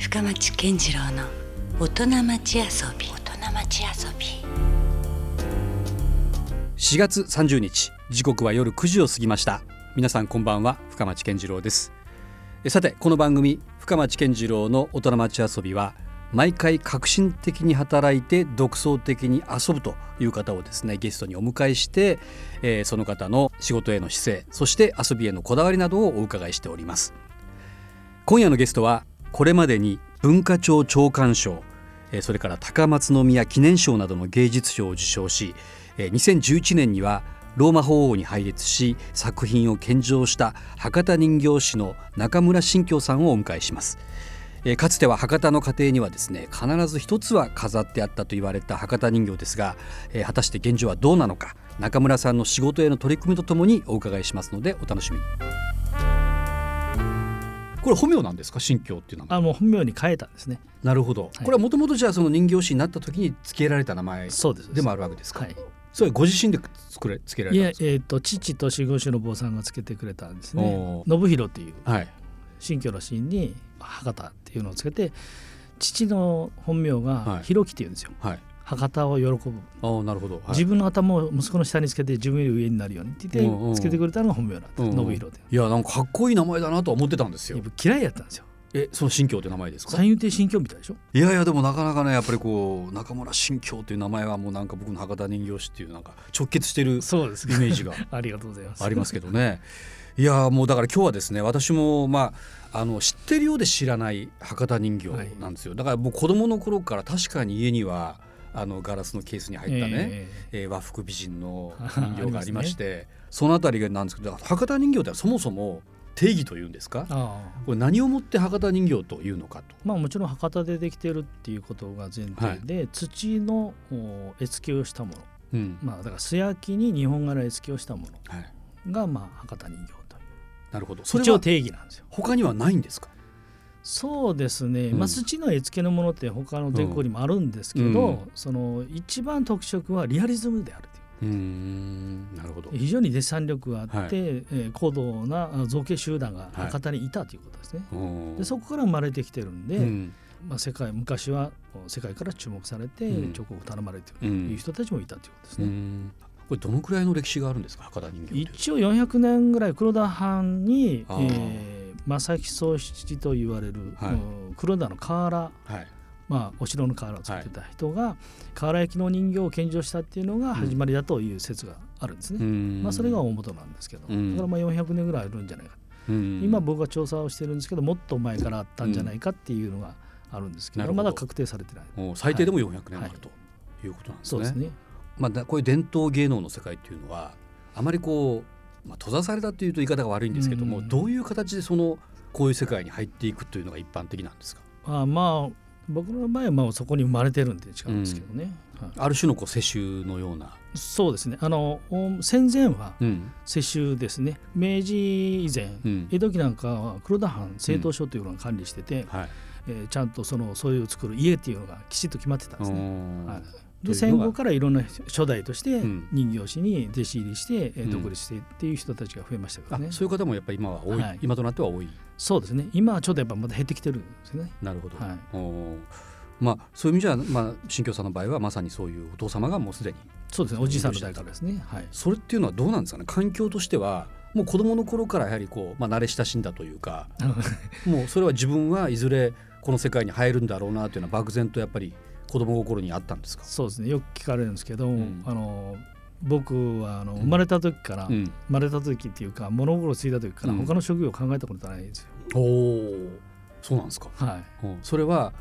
深町健次郎の大人町遊び。大人町遊び。4月30日時刻は夜9時を過ぎました。皆さんこんばんは深町健次郎です。えさてこの番組深町健次郎の大人町遊びは毎回革新的に働いて独創的に遊ぶという方をですねゲストにお迎えして、えーその方の仕事への姿勢そして遊びへのこだわりなどをお伺いしております。今夜のゲストはこれまでに文化庁長官賞それから高松宮記念賞などの芸術賞を受賞し2011年にはローマ法王に配列し作品を献上した博多人形師の中村新京さんをお迎えします。えかつては博多の家庭にはですね必ず一つは飾ってあったと言われた博多人形ですが、え果たして現状はどうなのか中村さんの仕事への取り組みとともにお伺いしますのでお楽しみにこれ本名なんですか？新京っていう名前あもう本名に変えたんですね。なるほど、いこれはもともとじゃあその人形師になった時に付けられた名前そうです。でもあるわけですか、はい。それご自身で作れ付けらいやれたんですか？えっ、と父と守護師の坊さんがつけてくれたんですねお。信弘っていうはい新居のシーンに博多っていうのをつけて父の本名はいが弘樹っていうんですよ。はい博多を喜ぶ、ああなるほど、はい、自分の頭を息子の下につけて自分より上になるようにって言ってつけてくれたのが本名なんです、うんうん。信弘で。いやなんかかっこいい名前だなとは思ってたんですよ。嫌いやったんですよ。えその新京って名前ですか？三遊亭新居みたいでしょ？いやいやでもなかなかねやっぱりこう中村新京という名前はもうなんか僕の博多人形師っていうなんか直結してるイそうです。メージが ありがとうございます。ありますけどね。いやもうだから今日はですね私もまああの知ってるようで知らない博多人形なんですよ、だから僕子供の頃から確かに家にはあのガラスのケースに入ったね、ええ。ー和服美人の人形がありましてそのあたりがなんですけど博多人形ってそもそも定義というんですか？これ何をもって博多人形というのかと。まあもちろん博多でできてるっていうことが前提で、土のお絵付けをしたもの。うん。まあだから素焼きに日本柄絵付けをしたもはい、のがまあ博多人形という。なるほどそれは定義なんですよ。他にはないんですかそうですね、うん。まあ、土の絵付けのものって他の全国にもあるんですけど、うん。その一番特色はリアリズムであるという。なるほど。非常にデッサン力があって、はい。えー高度なあ造形集団がはい。博多にいたということですね。うんでそこから生まれてきてるんで、うん。まあ、世界昔は世界から注目されてうん。彫刻を頼まれているとうん。いう人たちもいたということですうね。ん。これどのくらいの歴史があるんですか？博多人形一応400年ぐらい黒田藩に、えー正木宗七と言われる、はい。うん黒田の瓦、はい。まあ、お城の瓦を作ってた人が、瓦焼きの人形を献上したっていうのが始まりだという説があるんですね。うん。まあ、それが大元なんですけど、うん。だからまあ400年ぐらいあるんじゃないか、うん。今僕が調査をしてるんですけどもっと前からあったんじゃないかっていうのがあるんですけど,、まだ確定されてない。最低でも400年あるということなんですね。そうですね。まあだこういう伝統芸能の世界っていうのはあまりこう、まあ、閉ざされたっていうと言い方が悪いんですけども、うん。どういう形でそのこういう世界に入っていくというのが一般的なんですか？あまあ僕の場合はまあそこに生まれてるんで違うんですけどね、はい。ある種のこう世襲のような、そうですね。あのお戦前はうん。世襲ですね。明治以前、うん。江戸期なんかは黒田藩政党所というのが管理してて、はい。えーちゃんとそのそういう作る家っていうのがきちっと決まってたんですね。うんはい、で戦後からいろんな初代としてうん。人形師に弟子入りして、独立してっていう人たちが増えましたからね。あそういう方もやっぱり今は多い、はい。今となっては多い。そうですね。今はちょっとやっぱまた減ってきてるんですよね。なるほど、はい。おー。まあそういう意味じゃ、まあ、新京さんの場合はまさにそういうお父様がもうすでにそうですね。おじいさんの代からですね。はい。それっていうのはどうなんですかね？環境としてはもう子供の頃からやはりこう、まあ、慣れ親しんだというか もうそれは自分はいずれこの世界に入るんだろうなというのは漠然とやっぱり子供心にあったんですか、そうですね。よく聞かれるんですけど、ん。あの僕はあのん。生まれた時から、生うん、まれた時っていうか物心ついた時からうん。他の職業を考えたことないんですよ。おおそうなんですか、はい。うん。それは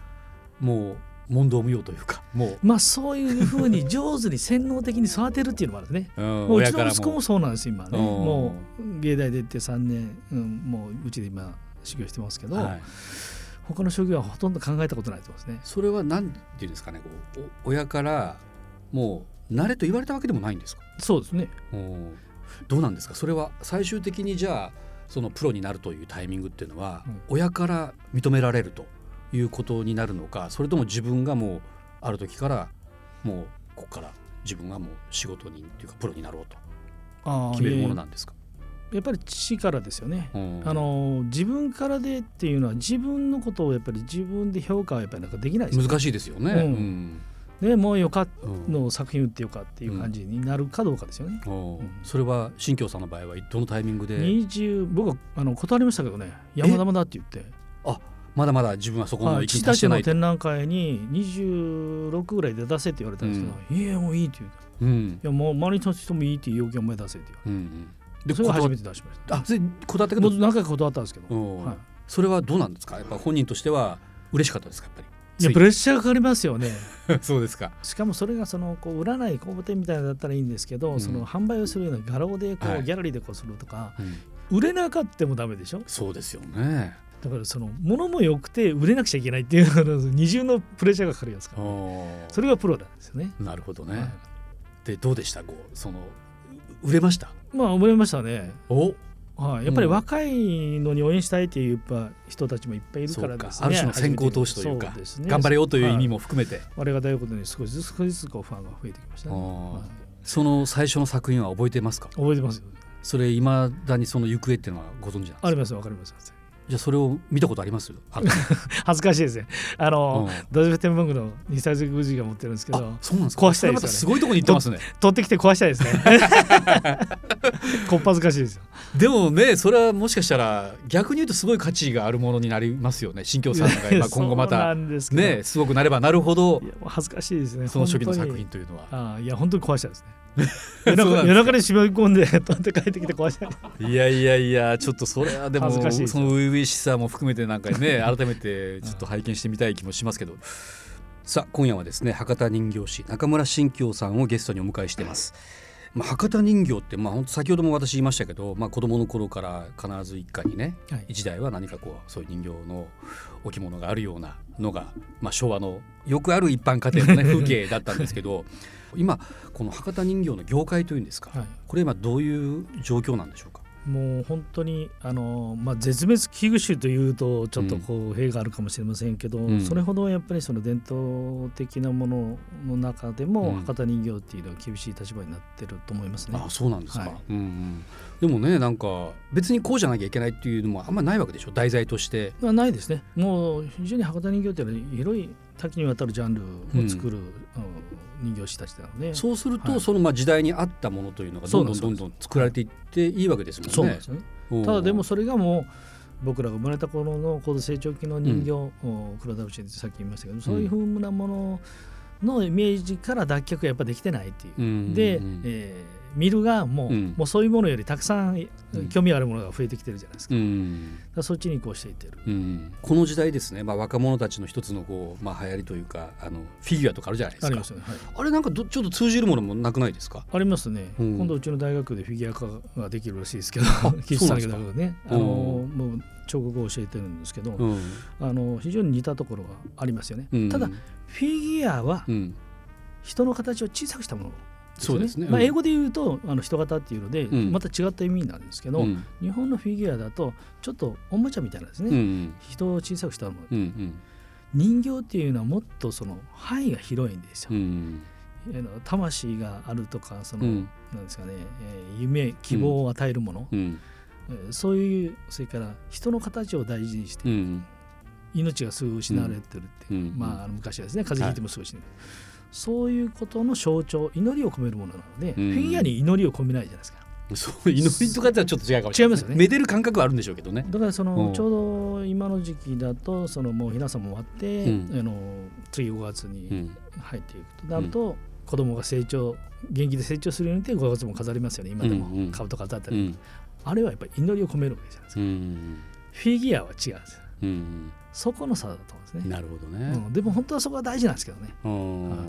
もう問答無用というかもまあそういうふうに上手に洗脳的に育てるっていうのもあるね。う、うん。もううちの息子もそうなんです今ね。うん。もう芸大出て3年、うん、もううちで今修行してますけど、はい、他の職業はほとんど考えたことないと思いますね。それは何ていうんですかねこうお親からもう慣れと言われたわけでもないんですか？そうですね。うんどうなんですか？それは最終的にじゃあそのプロになるというタイミングっていうのは、うん。親から認められるということになるのかそれとも自分がもうある時からもうここから自分がもう仕事人っていうかプロになろうと決めるものなんですか、やっぱり父からですよね。うん。あの自分からでっていうのは自分のことをやっぱり自分で評価はやっぱりなんかできないですよね。難しいですよね。うん。うん。でもうよかの作品打ってよかっていう感じになるかどうかですよね。それは新京さんの場合はどのタイミングで？20僕はあの断りましたけどね。山田だって言って、まだまだ自分はそこのはい、域に父達したてない。と。ちの展覧会に26ぐらいで出せって言われたんですけど、いやもういいって言ううん。いやもう周りの人もいいっていう要件をお前出せって言わうんうんれてそれが初めて出しました。あそれ断ったけど。もう何回か断ったんですけど、う。んはい、それはどうなんですか？やっぱ本人としては嬉しかったですか？やっぱり。いやプレッシャーかかりますよね。そうですか。しかもそれがそのこう売らない工房店みたいなのだったらいいんですけど、うん。その販売をするような画廊でこう、はい。ギャラリーでこうするとかうん。売れなかってもダメでしょ？そうですよね。だからその物も良くて売れなくちゃいけないっていう二重のプレッシャーがかかるやつからおーそれがプロなんですよね。なるほどはい。ねでどうでした？こうその売れました？まあ思いましたね。お？はい、やっぱりうん若いのに応援したいっていうやっぱ人たちもいっぱいいるからですね。ある種の先行投資というかうね頑張れよという意味も。も含めて、ありがたいことに少しずつ少しずつこうファンが増えてきましたね。はいその最初の作品は覚えてますか？覚えてますよ。それいまだにその行方っていうのはご存知なんですか？ありますわかります。じゃあそれを見たことあります？あ 恥ずかしいですね。あの、うん。ドジフテンバンクの二歳児宮司が持ってるんですけどあ、そうなんですか？壊したいですよね。すごいところに行ってますね。取ってきて壊したいですね。こっぱずかしいですよ。でもねそれはもしかしたら逆に言うとすごい価値があるものになりますよね。新京さんが今今後またねすごくなればなるほど。恥ずかしいですね。その初期の作品というのは。ああいや本当に壊したいですね。夜中夜中に絞り込んで取って帰ってきて壊したい。いやいやいやちょっとそれはでもその初々しさも含めてなんかね 改めてちょっと拝見してみたい気もしますけど さあ今夜はですね博多人形師中村新京さんをゲストにお迎えしています。まあ、博多人形って、まあ、先ほども私言いましたけど、まあ、子供の頃から必ず一家にねはい。一台は何かこうそういう人形の置物があるようなのが、まあ、昭和のよくある一般家庭の、ね、風景だったんですけど今この博多人形の業界というんですか、はい。これ今どういう状況なんでしょうか？もう本当にあの、まあ、絶滅危惧種というとちょっとこう弊があるかもしれませんけど、うん。それほどやっぱりその伝統的なものの中でも、うん。博多人形っていうのは厳しい立場になってると思いますね。あそうなんですか、はい。うんうん、でもねなんか別にこうじゃなきゃいけないっていうのもあんまないわけでしょ？題材として。まあ、ないですね。もう非常に博多人形っていうのは広い多岐にわたるジャンルを作る、あの人形師たちなので。そうすると、はい。そのまあ時代に合ったものというのがどんどんどんどん作られていっていいわけですもんね。そうなんですよね。うん。ただでもそれがもう僕らが生まれた頃の高度成長期の人形、お黒田節ってさっき言いましたけどそういうふうなもののイメージから脱却がやっぱできてないっていう。うんで、うん。えー見るがもう,、うん。もうそういうものよりたくさんうん。興味あるものが増えてきてるじゃないですか,、うんそっちに移行していってる。うんこの時代ですね、まあ、若者たちの一つのこう、まあ、流行りというかあのフィギュアとかあるじゃないですか。ありますよね、はい。あれなんかどちょっと通じるものもなくないですか？ありますね、うん。今度うちの大学でフィギュア科ができるらしいですけどそう技術産業大学でね。あのうん。もう彫刻を教えてるんですけど、うん。あの非常に似たところがありますよね、うん。ただフィギュアはうん。人の形を小さくしたものそうですね。まあ、うん。英語で言うとあの人型っていうので、うん。また違った意味なんですけど、うん。日本のフィギュアだとちょっとおもちゃみたいなんですね、うん人を小さくしたもの、人形っていうのはもっとその範囲が広いんですよ、魂があるとかその、うん。なんですかね、えー夢希望を与えるもの、そういうそれから人の形を大事にして、うん命がすぐ失われてるってまああの昔はですね風邪ひいてもすぐ死ぬ、そういうことの象徴祈りを込めるものなので、うん。フィギュアに祈りを込めないじゃないですか。そう祈りとかとはちょっと違うかもしれない。違いますよね。めでる感覚はあるんでしょうけどね。だからそうん。のちょうど今の時期だとそのもうひなさんも終わって、うん。あの次5月うにん。入っていくと。なると、子供が成長元気で成長するようにって5月も飾りますよね。今でも、うんうん。株とか飾ったり、うん。あれはやっぱり祈りを込めるわけじゃないですか、うん。フィギュアは違うんですよ。うんそこの差だと思うんですね、なるほどね。うん、でも本当はそこが大事なんですけどね。うん。はい。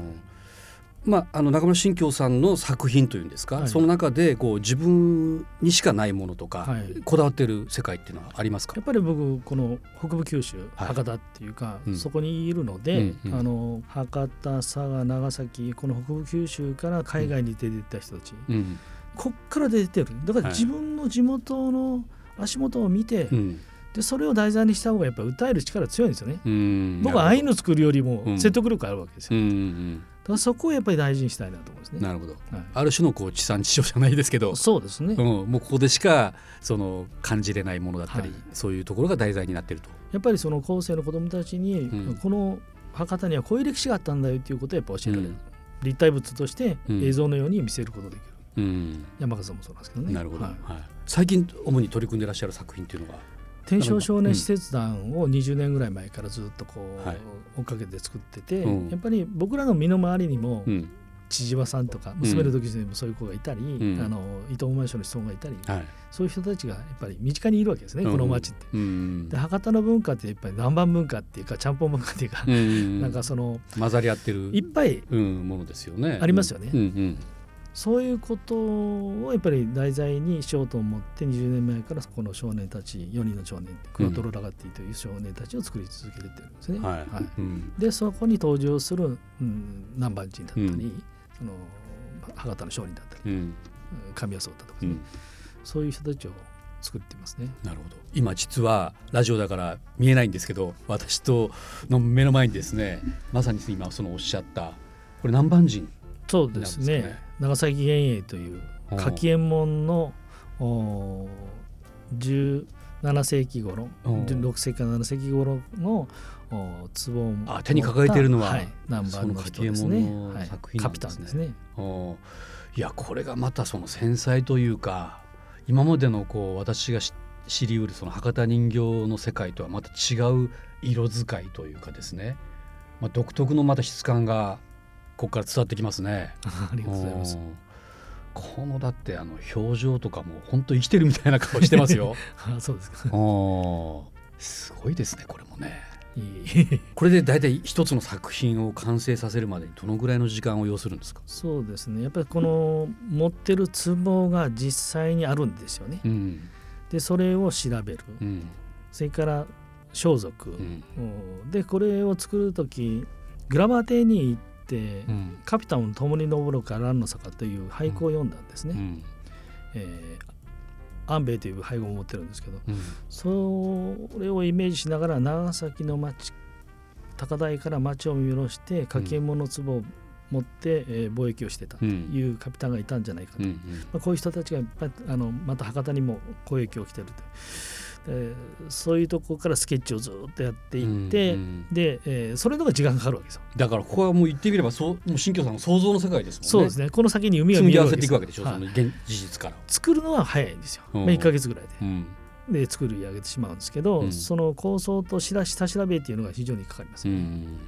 まあ、あの中村新京さんの作品というんですか、はい。その中でこう自分にしかないものとか、はい。こだわってる世界っていうのはありますか？やっぱり僕この北部九州はい。博多っていうか、うん。そこにいるので、うんうん。あの博多佐賀長崎この北部九州から海外に出てった人たち、うん。こっから出てる。だからはい。自分の地元の足元を見て、うんでそれを題材にした方がやっぱ歌える力強いんですよね。うん。僕はああいうの作るよりもうん。説得力あるわけですよ。うんうんからそこをやっぱり大事にしたいなと思うんですね。なるほど。はい。ある種のこう地産地消じゃないですけど。そうですね、うん、もうここでしかその感じれないものだったり、はい。そういうところが題材になっていると。やっぱりその後世の子どもたちに、うん。この博多にはこういう歴史があったんだよっていうことをやっぱ教えられる、うん。立体物としてうん。映像のように見せることができる、うん。山形さんもそうなんですけどね。なるほど、はい。はい。最近主に取り組んでいらっしゃる作品っていうのが天正少年使節団を20年ぐらい前からずっとこう、はい。追っかけて作ってて、うん。やっぱり僕らの身の回りにも、うん。千々和さんとか娘の時にもそういう子がいたり、ん。あの伊藤マンションの人がいたり、はい。そういう人たちがやっぱり身近にいるわけですね、この町って。うん。で博多の文化ってやっぱり南蛮文化っていうかちゃんぽん文化っていうか、うん。なんかその混ざり合ってるいっぱいうん、ものですよね。ありますよね。うん。うんそういうことをやっぱり題材にしようと思って20年前からこの少年たち4人の少年黒トロラガティという少年たちを作り続けてるんですね。はい。うん。でそこに登場する、うん、南蛮人だったり、うん。その博多の商人だったりうん。神谷壮太とかね、うん。そういう人たちを作ってますね。なるほど。今実はラジオだから見えないんですけど私との目の前にですねまさに今そのおっしゃったこれ南蛮人そうですね長崎源英といううん。柿右衛門のお17世紀頃うん。16世紀から7世紀頃のお壺を持ったあ手に抱えているのははい、南蛮の人ですその柿右衛ね門のはい。作品なカピタンですね。おいやこれがまたその繊細というか今までのこう私がし知りうるその博多人形の世界とはまた違う色使いというかですね、まあ、独特のまた質感がここから伝わってきますね。ありがとうございます。うんこのだってあの表情とかも本当生きてるみたいな顔してますよ。あそうですか。おすごいですねこれもね。これで大体一つの作品を完成させるまでにどのぐらいの時間を要するんですか？そうですね。やっぱりこの持ってる壺が実際にあるんですよね。うんでそれを調べる。うんそれから装束。うんうんでこれを作る時グラバー邸に行って、うん。カピタンの共に登るから蘭の坂という俳句を読んだんですね。うん。えー安兵衛という俳句を持ってるんですけどうん。それをイメージしながら長崎の町高台から町を見下ろして柿右衛門の壺を持って、えー貿易をしてたというカピタンがいたんじゃないかと、うんまあ、こういう人たちがいっぱいあのまた博多にも交易を来てると、えーそういうとこからスケッチをずっとやっていって、うんうんで、えーそれのが時間かかるわけですよ。だからここはもう言ってみればそうもう新居さんの想像の世界ですもんね。そうですね。この先に海が積み合わ見えるわけですせていくわけでしょ、はい。その現事実から。作るのは早いんですよ、うん。まあ、1か月ぐらいで。うん。で作り上げてしまうんですけど、うん。その構想と下下調べっていうのが非常にかかりますね、ん。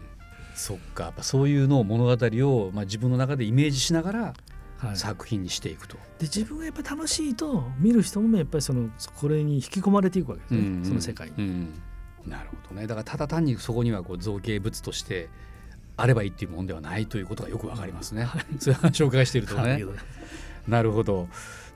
そっか。やっぱそういうのを物語を、まあ、自分の中でイメージしながらはい、作品にしていくと。で自分がやっぱり楽しいと見る人もやっぱりそのこれに引き込まれていくわけですね、うんうん。その世界に。うん。なるほどね。だからただ単にそこにはこう造形物としてあればいいっていうもんではないということがよくわかりますね。そういう話をお伺いしているとね。はい。なるほど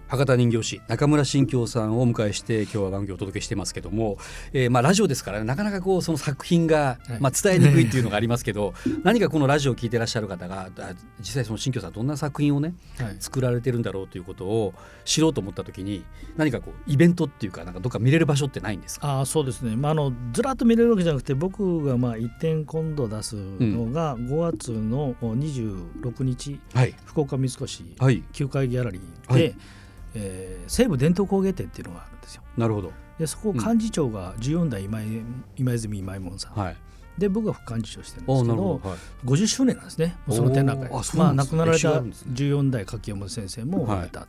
博多人形師中村新京さんをお迎えして今日は番組をお届けしてますけども、えーまあラジオですからねなかなかこうその作品が、はい。まあ、伝えにくいっていうのがありますけど何かこのラジオを聞いてらっしゃる方があ実際その新京さんどんな作品をねはい。作られてるんだろうということを知ろうと思った時に何かこうイベントっていうかなんかどっか見れる場所ってないんですか、あーそうですね、まあ、あのずらっと見れるわけじゃなくて僕がまあ一点今度出すのが5月の26日、はい。福岡三越はい。旧会ギャラリーで、はいえー西武伝統工芸展っていうのがあるんですよ。なるほど。でそこ幹事長が14代今井今泉今井門さん、はい。で僕が副幹事長してるんですけどど、はい、50周年なんですね。その展覧会。まあ亡くなられた歴史があるんですね。14代柿山先生もおられた、う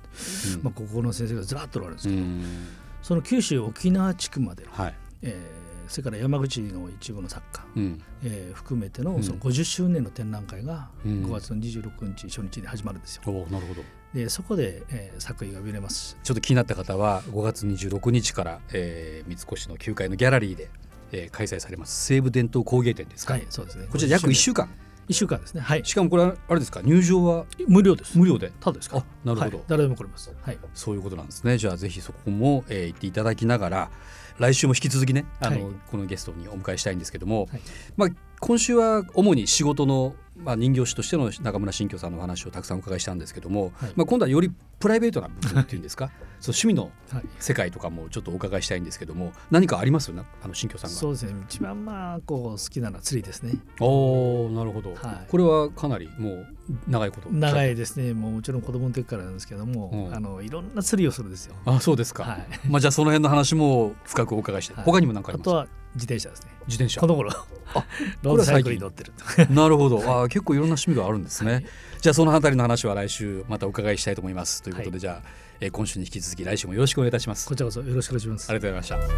ん。まあ、ここの先生がずらっとおられるんですけど、うん。その九州沖縄地区までの、はい。えーそれから山口の一部の作家、うん。えー含めてのうん。その50周年の展覧会がうん。5月の26日初日に始まるんですよ。おーなるほどでそこで、えー作品が見れます。ちょっと気になった方は5月26日から、えー、三越の9階のギャラリーで、えー、開催されます西武伝統工芸展ですか、はい、そうですね。こちら約1 50週間？1週間ですね。はい。しかもこれはあれですか？入場は？無料です。無料で？ただですか？あなるほどはい、誰でも来れます。はい。そういうことなんですねじゃあぜひそこも、えー、行っていただきながら来週も引き続きねあの、はいこのゲストにお迎えしたいんですけども、はいまあ、今週は主に仕事のまあ、人形師としての中村新居さんのお話をたくさんお伺いしたんですけども、はい、まあ、今度はよりプライベートな部分っていうんですか？そう趣味の世界とかもちょっとお伺いしたいんですけども何かあります？よねあの新居さんが。そうですね。一番まあこう好きなのは釣りですねおなるほど、はい、これはかなりもう長いこと長いですねもうもちろん子供の時からなんですけども、うん、あのいろんな釣りをするんですよあそうですか、はい、まあじゃあその辺の話も深くお伺いして、はい、他にも何かありますか自転車ですね。自転車。この頃。あ ロードサイクルに乗ってる。なるほど。あ結構いろんな趣味があるんですね、はい、じゃあそのあたりの話は来週またお伺いしたいと思います。ということで、はい、じゃあ、えー、今週に引き続き来週もよろしくお願いいたします。こちらこそよろしくお願いします。ありがとうございまし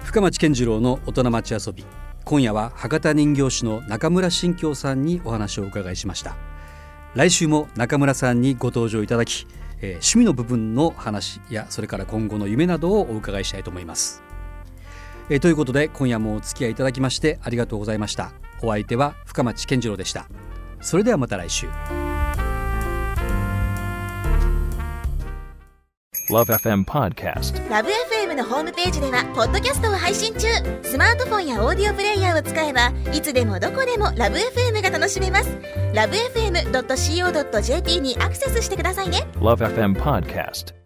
た。深町健次郎の大人町遊び。今夜は博多人形師の中村新京さんにお話をお伺いしました。来週も中村さんにご登場いただき、えー、趣味の部分の話やそれから今後の夢などをお伺いしたいと思いますえー、ということで今夜もお付き合いいただきましてありがとうございました。お相手は深町健次郎でした。それではまた来週。LoveFM Podcast. LoveFM のホームページではポッドキャストを配信中。スマートフォンやオーディオプレイヤーを使えばいつでもどこでも LoveFM が楽しめます。LoveFM.co.jp にアクセスしてくださいね。LoveFM Podcast